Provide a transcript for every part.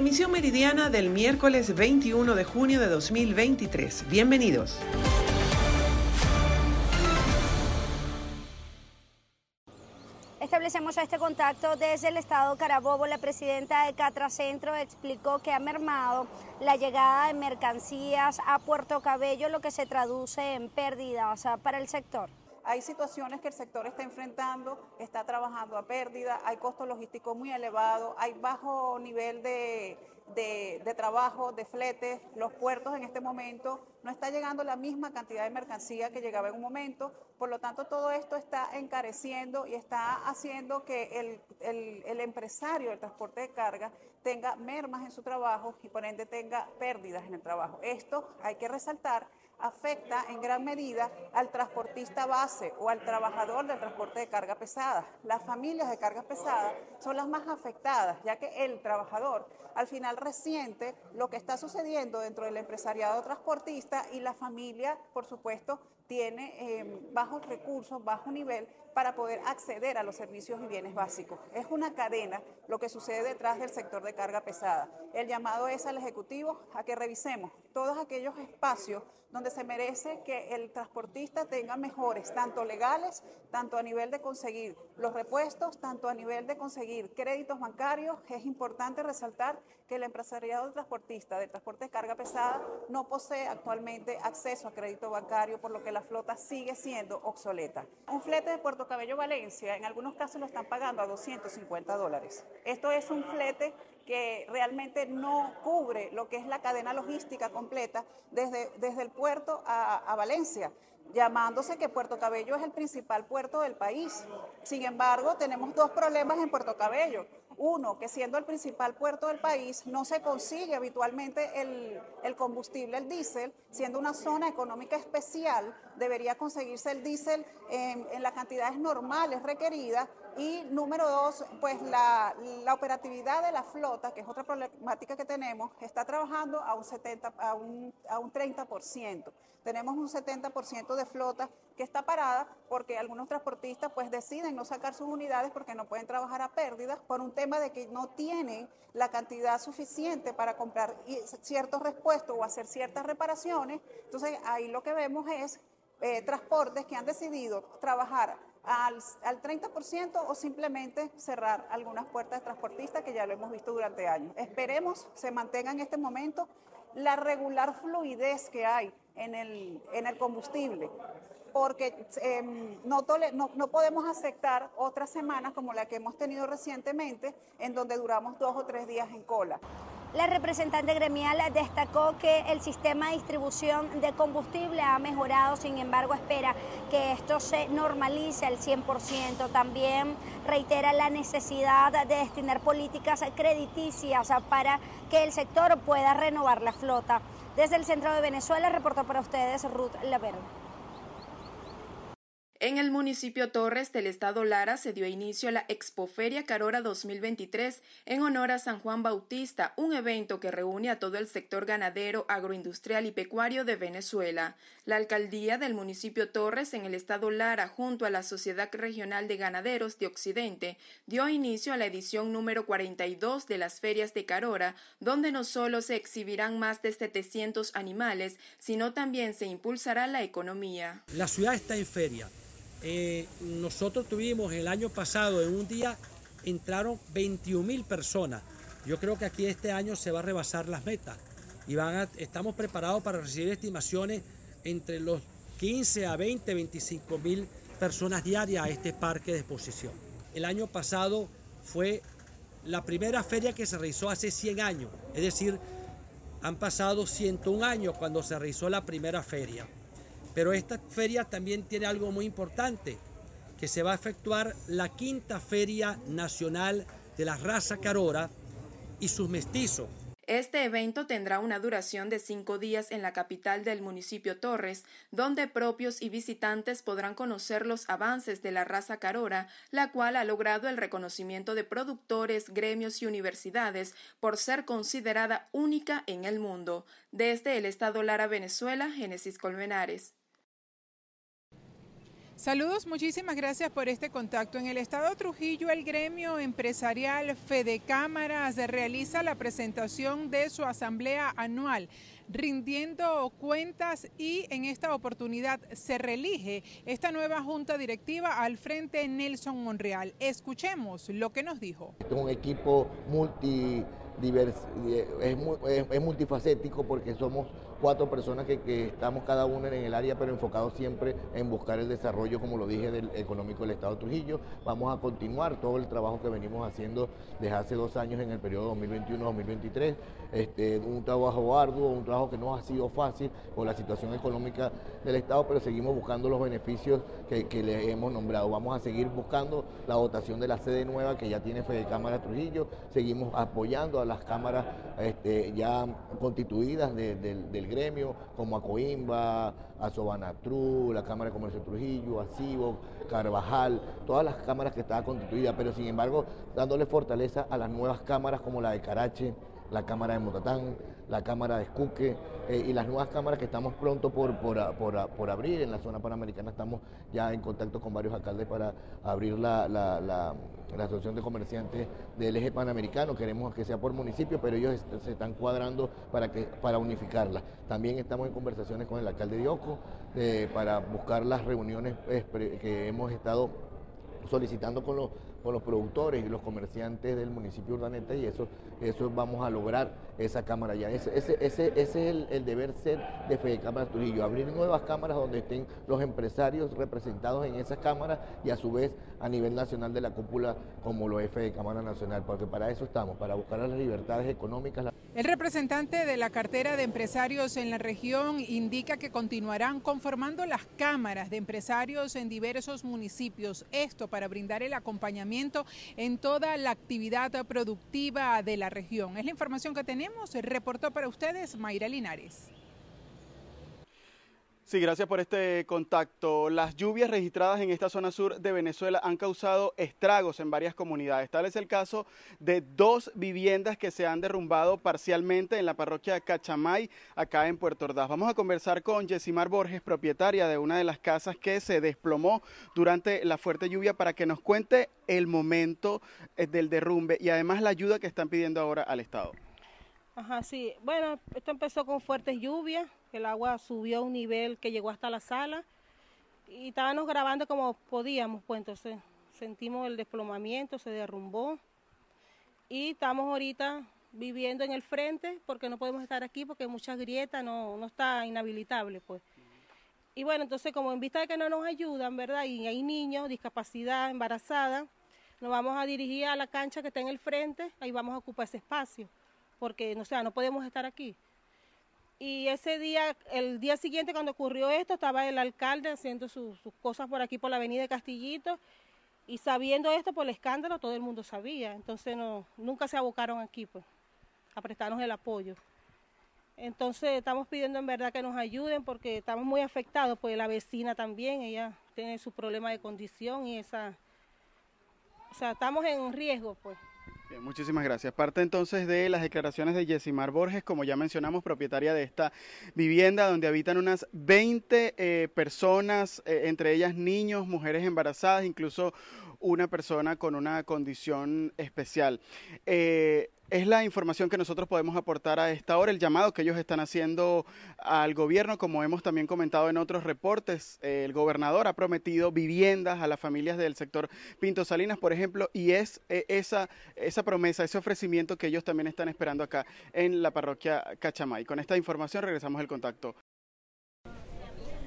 Emisión meridiana del miércoles 21 de junio de 2023. Bienvenidos. Establecemos este contacto desde el estado Carabobo. La presidenta de Catracentro explicó que ha mermado la llegada de mercancías a Puerto Cabello, lo que se traduce en pérdidas para el sector. Hay situaciones que el sector está enfrentando, está trabajando a pérdida, hay costos logísticos muy elevados, hay bajo nivel de, de, trabajo, de fletes, los puertos en este momento no está llegando la misma cantidad de mercancía que llegaba en un momento, por lo tanto todo esto está encareciendo y está haciendo que el, el, el empresario del transporte de carga tenga mermas en su trabajo y por ende tenga pérdidas en el trabajo. Esto hay que resaltar afecta en gran medida al transportista base o al trabajador del transporte de carga pesada. Las familias de carga pesada son las más afectadas, ya que el trabajador al final resiente lo que está sucediendo dentro del empresariado transportista y la familia, por supuesto, tiene eh, bajos recursos, bajo nivel para poder acceder a los servicios y bienes básicos. Es una cadena lo que sucede detrás del sector de carga pesada. El llamado es al Ejecutivo a que revisemos todos aquellos espacios donde se merece que el transportista tenga mejores, tanto legales, tanto a nivel de conseguir los repuestos, tanto a nivel de conseguir créditos bancarios. Es importante resaltar que el empresariado del transportista de transporte de carga pesada no posee actualmente acceso a crédito bancario, por lo que la flota sigue siendo obsoleta. Un flete de Puerto Cabello Valencia, en algunos casos lo están pagando a 250 dólares. Esto es un flete que realmente no cubre lo que es la cadena logística completa desde, desde el puerto a, a Valencia llamándose que Puerto Cabello es el principal puerto del país. Sin embargo, tenemos dos problemas en Puerto Cabello. Uno, que siendo el principal puerto del país, no se consigue habitualmente el, combustible, el diésel, siendo una zona económica especial, debería conseguirse el diésel en, las cantidades normales requeridas y número dos, pues la, la, operatividad de la flota, que es otra problemática que tenemos, está trabajando a un, 70, a un, a un 30%. Tenemos un 70% de flota que está parada porque algunos transportistas pues deciden no sacar sus unidades porque no pueden trabajar a pérdidas por un tema de que no tienen la cantidad suficiente para comprar ciertos repuestos o hacer ciertas reparaciones. Entonces ahí lo que vemos es eh, transportes que han decidido trabajar al, al 30% o simplemente cerrar algunas puertas de transportistas que ya lo hemos visto durante años. Esperemos se mantenga en este momento la regular fluidez que hay en el, en el combustible, porque no, no, no, podemos aceptar otras semanas como la que hemos tenido recientemente, en donde duramos dos o tres días en cola. La representante gremial destacó que el sistema de distribución de combustible ha mejorado, sin embargo espera que esto se normalice al 100%. También reitera la necesidad de destinar políticas crediticias para que el sector pueda renovar la flota. Desde el centro de Venezuela reportó para ustedes Ruth Laverde. En el municipio Torres del estado Lara se dio inicio a la Expoferia Carora 2023 en honor a San Juan Bautista, un evento que reúne a todo el sector ganadero, agroindustrial y pecuario de Venezuela. La alcaldía del municipio Torres en el estado Lara junto a la Sociedad Regional de Ganaderos de Occidente dio inicio a la edición número 42 de las ferias de Carora, donde no solo se exhibirán más de 700 animales, sino también se impulsará la economía. La ciudad está en feria eh, nosotros tuvimos el año pasado, en un día, entraron 21 mil personas. Yo creo que aquí este año se va a rebasar las metas y van a, estamos preparados para recibir estimaciones entre los 15 a 20, 25 mil personas diarias a este parque de exposición. El año pasado fue la primera feria que se realizó hace 100 años, es decir, han pasado 101 años cuando se realizó la primera feria. Pero esta feria también tiene algo muy importante, que se va a efectuar la quinta Feria Nacional de la Raza Carora y sus mestizos. Este evento tendrá una duración de cinco días en la capital del municipio Torres, donde propios y visitantes podrán conocer los avances de la raza carora, la cual ha logrado el reconocimiento de productores, gremios y universidades por ser considerada única en el mundo. Desde el estado Lara, Venezuela, Génesis Colmenares. Saludos, muchísimas gracias por este contacto. En el estado Trujillo, el gremio empresarial Fede Cámaras realiza la presentación de su asamblea anual rindiendo cuentas y en esta oportunidad se reelige esta nueva junta directiva al frente Nelson Monreal. Escuchemos lo que nos dijo. Es un equipo multi, es, es multifacético porque somos cuatro personas que, estamos cada uno en el área, pero enfocados siempre en buscar el desarrollo, como lo dije, del económico del Estado de Trujillo. Vamos a continuar todo el trabajo que venimos haciendo desde hace dos años en el periodo 2021-2023. Este, un trabajo arduo, un trabajo que no ha sido fácil por la situación económica del Estado, pero seguimos buscando los beneficios que, le hemos nombrado. Vamos a seguir buscando la dotación de la sede nueva que ya tiene Fede Cámara Trujillo, seguimos apoyando a las cámaras este, ya constituidas del gremio, como a Coimba, a Sobanatru, la Cámara de Comercio de Trujillo, a Cibo, Carvajal, todas las cámaras que estaban constituidas, pero sin embargo dándole fortaleza a las nuevas cámaras como la de Carache, la Cámara de Motatán, la Cámara de Escuque eh, y las nuevas cámaras que estamos pronto por, por, abrir en la zona panamericana. Estamos ya en contacto con varios alcaldes para abrir la, la, Asociación de Comerciantes del Eje Panamericano. Queremos que sea por municipio, pero ellos se están cuadrando para, que, para unificarla. También estamos en conversaciones con el alcalde de Oco eh, para buscar las reuniones que hemos estado solicitando con los con los productores y los comerciantes del municipio Urdaneta y eso, eso vamos a lograr esa cámara ya. Ese, ese, ese, es el, deber ser de Fede Cámara Trujillo, abrir nuevas cámaras donde estén los empresarios representados en esas cámaras y a su vez a nivel nacional de la cúpula como lo es Fede Cámara Nacional, porque para eso estamos, para buscar las libertades económicas. El representante de la cartera de empresarios en la región indica que continuarán conformando las cámaras de empresarios en diversos municipios, esto para brindar el acompañamiento en toda la actividad productiva de la región. Es la información que tenemos, reportó para ustedes Mayra Linares. Sí, gracias por este contacto. Las lluvias registradas en esta zona sur de Venezuela han causado estragos en varias comunidades. Tal es el caso de dos viviendas que se han derrumbado parcialmente en la parroquia Cachamay, acá en Puerto Ordaz. Vamos a conversar con Yesimar Borges, propietaria de una de las casas que se desplomó durante la fuerte lluvia, para que nos cuente el momento eh, del derrumbe y además la ayuda que están pidiendo ahora al Estado. Ajá, sí. Bueno, esto empezó con fuertes lluvias el agua subió a un nivel que llegó hasta la sala y estábamos grabando como podíamos, pues entonces sentimos el desplomamiento, se derrumbó y estamos ahorita viviendo en el frente porque no podemos estar aquí porque muchas grietas, no, no está inhabilitable pues. Y bueno, entonces como en vista de que no nos ayudan, ¿verdad? Y hay niños, discapacidad, embarazada, nos vamos a dirigir a la cancha que está en el frente, ahí vamos a ocupar ese espacio, porque no, sea, no podemos estar aquí. Y ese día, el día siguiente cuando ocurrió esto, estaba el alcalde haciendo sus, cosas por aquí, por la avenida Castillito, y sabiendo esto por el escándalo, todo el mundo sabía. Entonces no, nunca se abocaron aquí pues, a prestarnos el apoyo. Entonces estamos pidiendo en verdad que nos ayuden porque estamos muy afectados, pues la vecina también, ella tiene su problema de condición y esa... O sea, estamos en riesgo pues muchísimas gracias. Parte entonces de las declaraciones de Yesimar Borges, como ya mencionamos, propietaria de esta vivienda donde habitan unas 20 eh, personas, eh, entre ellas niños, mujeres embarazadas, incluso una persona con una condición especial. Eh, es la información que nosotros podemos aportar a esta hora, el llamado que ellos están haciendo al gobierno, como hemos también comentado en otros reportes. el gobernador ha prometido viviendas a las familias del sector Pinto Salinas, por ejemplo, y es eh, esa, esa promesa, ese ofrecimiento que ellos también están esperando acá en la parroquia Cachamay. Con esta información regresamos el contacto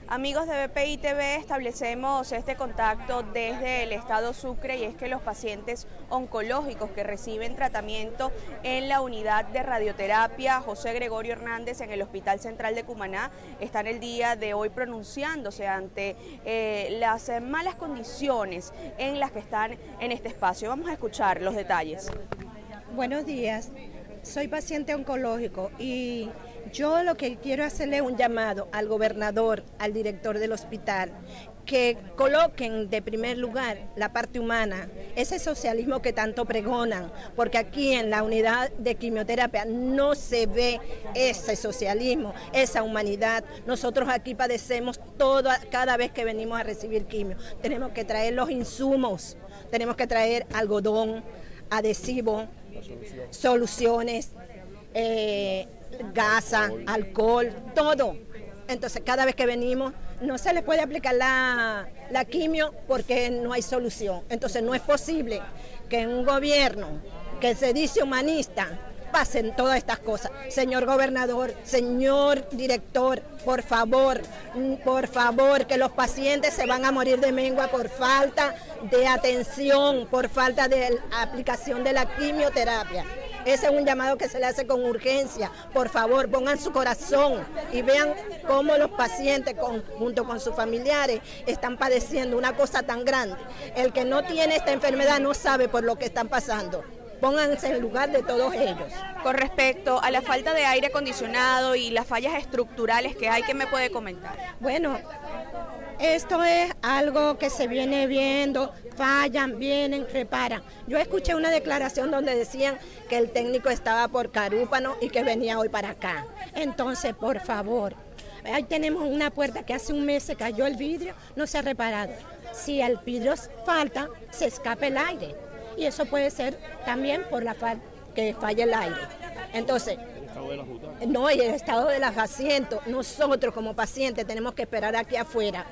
Amigos de BPI TV, establecemos este contacto desde el estado Sucre y es que los pacientes oncológicos que reciben tratamiento en la unidad de radioterapia José Gregorio Hernández en el Hospital Central de Cumaná están el día de hoy pronunciándose ante eh, las malas condiciones en las que están en este espacio. Vamos a escuchar los detalles. Buenos días, soy paciente oncológico y yo lo que quiero hacerle un llamado al gobernador, al director del hospital, que coloquen de primer lugar la parte humana ese socialismo que tanto pregonan, porque aquí en la unidad de quimioterapia no se ve ese socialismo, esa humanidad. Nosotros aquí padecemos todo, cada vez que venimos a recibir quimio. Tenemos que traer los insumos, tenemos que traer algodón, adhesivo, soluciones, eh, gasa, alcohol, todo. Entonces cada vez que venimos no se le puede aplicar la, la quimio porque no hay solución. Entonces no es posible que un gobierno que se dice humanista pasen todas estas cosas. Señor gobernador, señor director, por favor, por favor, que los pacientes se van a morir de mengua por falta de atención, por falta de aplicación de la quimioterapia. Ese es un llamado que se le hace con urgencia. Por favor, pongan su corazón y vean cómo los pacientes junto con sus familiares están padeciendo una cosa tan grande. El que no tiene esta enfermedad no sabe por lo que están pasando pónganse en lugar de todos ellos. Con respecto a la falta de aire acondicionado y las fallas estructurales que hay, ¿qué me puede comentar? Bueno, esto es algo que se viene viendo, fallan, vienen, reparan. Yo escuché una declaración donde decían que el técnico estaba por Carúpano y que venía hoy para acá. Entonces, por favor, ahí tenemos una puerta que hace un mes se cayó el vidrio, no se ha reparado. Si el vidrio falta, se escape el aire y eso puede ser también por la falta que falla el aire. Entonces, no, y el estado de los asientos, nosotros como pacientes tenemos que esperar aquí afuera,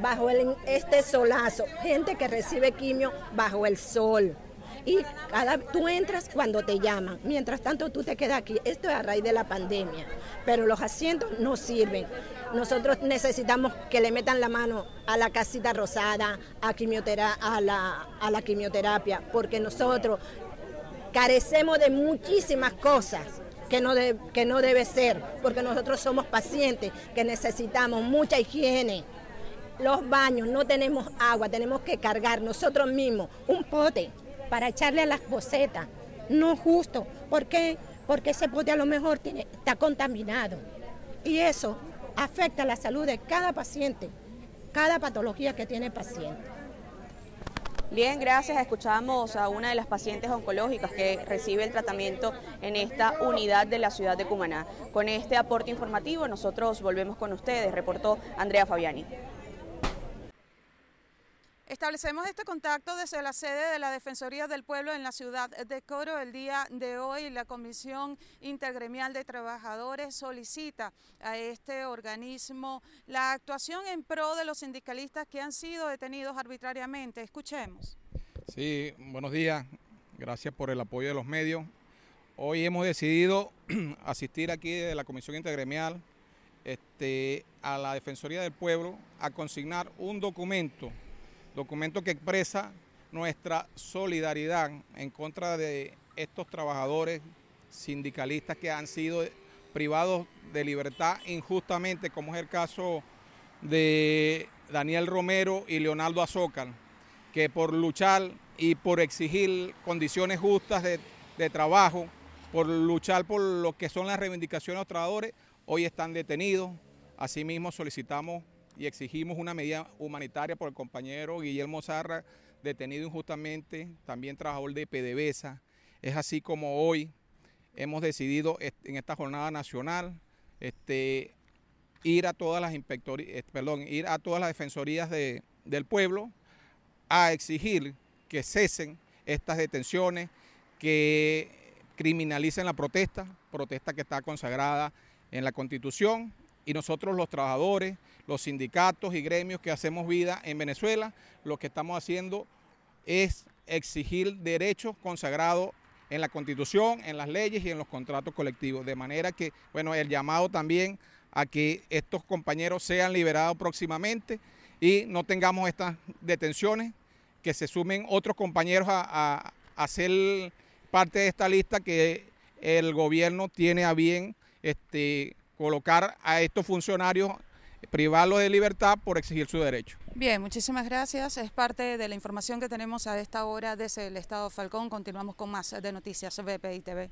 bajo este solazo, gente que recibe quimio bajo el sol y cada, tú entras cuando te llaman. Mientras tanto tú te quedas aquí. Esto es a raíz de la pandemia, pero los asientos no sirven. Nosotros necesitamos que le metan la mano a la casita rosada, a, a, la, a la quimioterapia, porque nosotros carecemos de muchísimas cosas que no, que no debe ser, porque nosotros somos pacientes que necesitamos mucha higiene. Los baños, no tenemos agua, tenemos que cargar nosotros mismos un pote para echarle a las bocetas. No justo. ¿Por qué? Porque ese pote a lo mejor está contaminado. Y eso afecta la salud de cada paciente, cada patología que tiene el paciente. Bien, gracias. Escuchamos a una de las pacientes oncológicas que recibe el tratamiento en esta unidad de la ciudad de Cumaná. Con este aporte informativo nosotros volvemos con ustedes, reportó Andrea Fabiani. Establecemos este contacto desde la sede de la Defensoría del Pueblo en la ciudad de Coro. El día de hoy la Comisión Intergremial de Trabajadores solicita a este organismo la actuación en pro de los sindicalistas que han sido detenidos arbitrariamente. Escuchemos. Sí, buenos días. Gracias por el apoyo de los medios. Hoy hemos decidido asistir aquí de la Comisión Intergremial este, a la Defensoría del Pueblo a consignar un documento documento que expresa nuestra solidaridad en contra de estos trabajadores sindicalistas que han sido privados de libertad injustamente, como es el caso de Daniel Romero y Leonardo Azócar, que por luchar y por exigir condiciones justas de, de trabajo, por luchar por lo que son las reivindicaciones de los trabajadores, hoy están detenidos. Asimismo solicitamos y exigimos una medida humanitaria por el compañero Guillermo Zarra, detenido injustamente, también trabajador de PDVSA. Es así como hoy hemos decidido en esta jornada nacional este, ir a todas las eh, perdón, ir a todas las defensorías del pueblo a exigir que cesen estas detenciones, que criminalicen la protesta, protesta que está consagrada en la Constitución y nosotros los trabajadores, los sindicatos y gremios que hacemos vida en Venezuela, lo que estamos haciendo es exigir derechos consagrados en la Constitución, en las leyes y en los contratos colectivos. De manera que, bueno, el llamado también a que estos compañeros sean liberados próximamente y no tengamos estas detenciones, que se sumen otros compañeros a, ser parte de esta lista que el gobierno tiene a bien este, colocar a estos funcionarios privarlos de libertad por exigir su derecho. Bien, muchísimas gracias. Es parte de la información que tenemos a esta hora desde el Estado Falcón. Continuamos con más de Noticias BPI TV.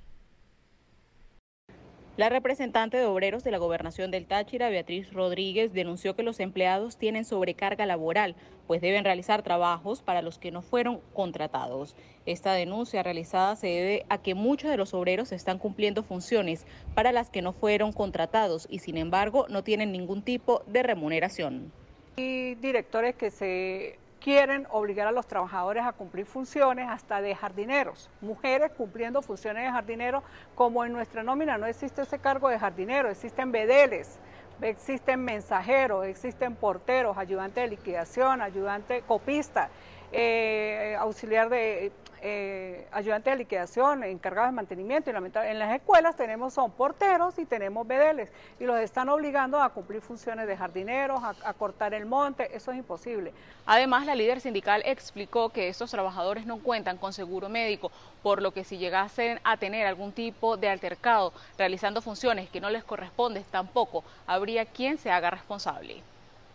La representante de obreros de la gobernación del Táchira, Beatriz Rodríguez, denunció que los empleados tienen sobrecarga laboral, pues deben realizar trabajos para los que no fueron contratados. Esta denuncia realizada se debe a que muchos de los obreros están cumpliendo funciones para las que no fueron contratados y sin embargo no tienen ningún tipo de remuneración. Y directores que se quieren obligar a los trabajadores a cumplir funciones hasta de jardineros, mujeres cumpliendo funciones de jardineros, como en nuestra nómina no existe ese cargo de jardinero, existen bedeles, existen mensajeros, existen porteros, ayudantes de liquidación, ayudante copista, eh, auxiliar de eh, ayudantes de liquidación, encargados de mantenimiento. Y en las escuelas tenemos son porteros y tenemos bedeles y los están obligando a cumplir funciones de jardineros, a, cortar el monte, eso es imposible. Además, la líder sindical explicó que estos trabajadores no cuentan con seguro médico, por lo que si llegasen a tener algún tipo de altercado realizando funciones que no les corresponden, tampoco habría quien se haga responsable.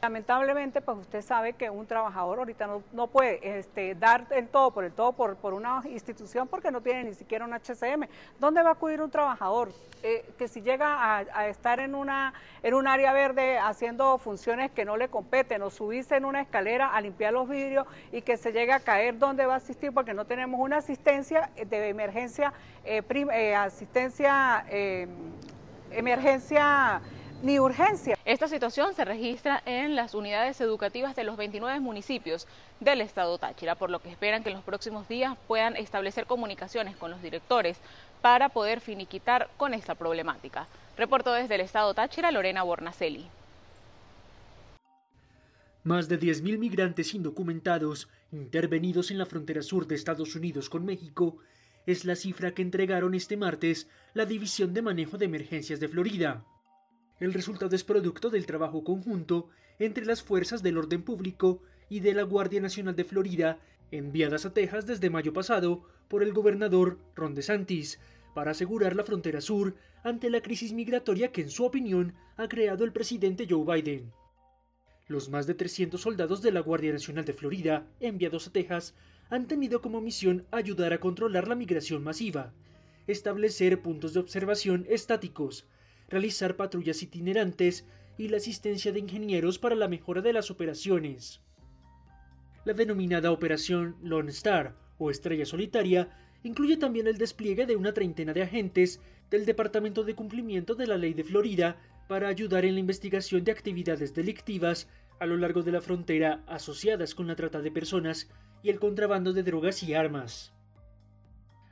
Lamentablemente, pues usted sabe que un trabajador ahorita no, puede este, dar el todo por el todo por, por, una institución porque no tiene ni siquiera un HCM. ¿Dónde va a acudir un trabajador eh, que si llega a, estar en, una, en un área verde haciendo funciones que no le competen o subirse en una escalera a limpiar los vidrios y que se llegue a caer, ¿dónde va a asistir? Porque no tenemos una asistencia de emergencia, eh, eh, asistencia, emergencia ni urgencia. Esta situación se registra en las unidades educativas de los 29 municipios del estado Táchira, por lo que esperan que en los próximos días puedan establecer comunicaciones con los directores para poder finiquitar con esta problemática. Reporto desde el estado Táchira, Lorena Bornacelli. Más de 10.000 migrantes indocumentados intervenidos en la frontera sur de Estados Unidos con México es la cifra que entregaron este martes la División de Manejo de Emergencias de Florida. El resultado es producto del trabajo conjunto entre las fuerzas del orden público y de la Guardia Nacional de Florida, enviadas a Texas desde mayo pasado por el gobernador Ron DeSantis, para asegurar la frontera sur ante la crisis migratoria que en su opinión ha creado el presidente Joe Biden. Los más de 300 soldados de la Guardia Nacional de Florida, enviados a Texas, han tenido como misión ayudar a controlar la migración masiva, establecer puntos de observación estáticos, realizar patrullas itinerantes y la asistencia de ingenieros para la mejora de las operaciones. La denominada Operación Lone Star o Estrella Solitaria incluye también el despliegue de una treintena de agentes del Departamento de Cumplimiento de la Ley de Florida para ayudar en la investigación de actividades delictivas a lo largo de la frontera asociadas con la trata de personas y el contrabando de drogas y armas.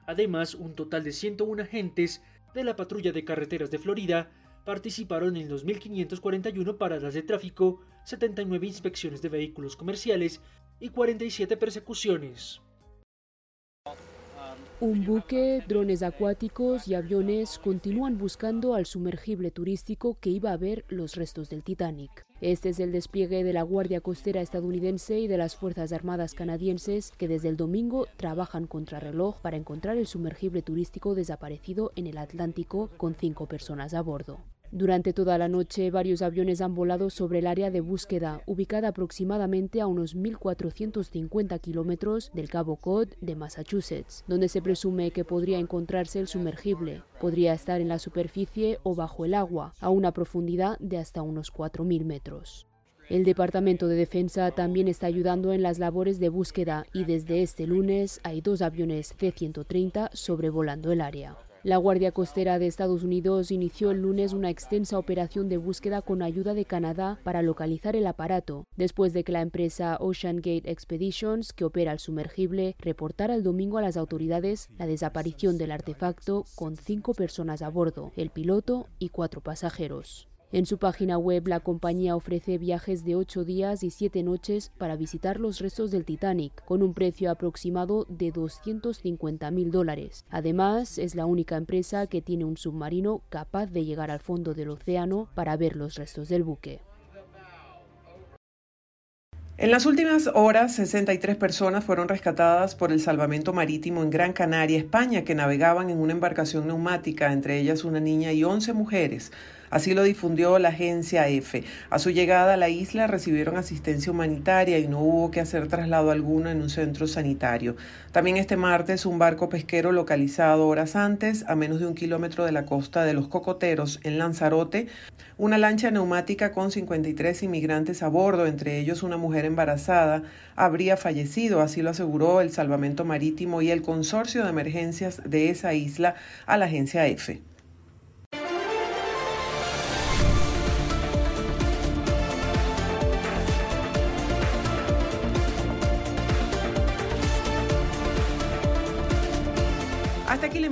Además, un total de 101 agentes de la Patrulla de Carreteras de Florida participaron en 2.541 paradas de tráfico, 79 inspecciones de vehículos comerciales y 47 persecuciones. Un buque, drones acuáticos y aviones continúan buscando al sumergible turístico que iba a ver los restos del Titanic. Este es el despliegue de la Guardia Costera estadounidense y de las Fuerzas Armadas canadienses que desde el domingo trabajan contra reloj para encontrar el sumergible turístico desaparecido en el Atlántico con cinco personas a bordo. Durante toda la noche, varios aviones han volado sobre el área de búsqueda, ubicada aproximadamente a unos 1.450 kilómetros del Cabo Cod de Massachusetts, donde se presume que podría encontrarse el sumergible. Podría estar en la superficie o bajo el agua, a una profundidad de hasta unos 4.000 metros. El Departamento de Defensa también está ayudando en las labores de búsqueda y desde este lunes hay dos aviones C-130 sobrevolando el área. La Guardia Costera de Estados Unidos inició el lunes una extensa operación de búsqueda con ayuda de Canadá para localizar el aparato, después de que la empresa Ocean Gate Expeditions, que opera el sumergible, reportara el domingo a las autoridades la desaparición del artefacto con cinco personas a bordo, el piloto y cuatro pasajeros. En su página web, la compañía ofrece viajes de ocho días y siete noches para visitar los restos del Titanic, con un precio aproximado de 250 mil dólares. Además, es la única empresa que tiene un submarino capaz de llegar al fondo del océano para ver los restos del buque. En las últimas horas, 63 personas fueron rescatadas por el salvamento marítimo en Gran Canaria, España, que navegaban en una embarcación neumática, entre ellas una niña y 11 mujeres Así lo difundió la agencia EFE. A su llegada a la isla recibieron asistencia humanitaria y no hubo que hacer traslado alguno en un centro sanitario. También este martes un barco pesquero localizado horas antes, a menos de un kilómetro de la costa de los Cocoteros, en Lanzarote, una lancha neumática con 53 inmigrantes a bordo, entre ellos una mujer embarazada, habría fallecido, así lo aseguró el Salvamento Marítimo y el Consorcio de Emergencias de esa isla a la agencia EFE.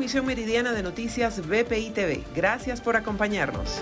Emisión meridiana de noticias BPI TV. Gracias por acompañarnos.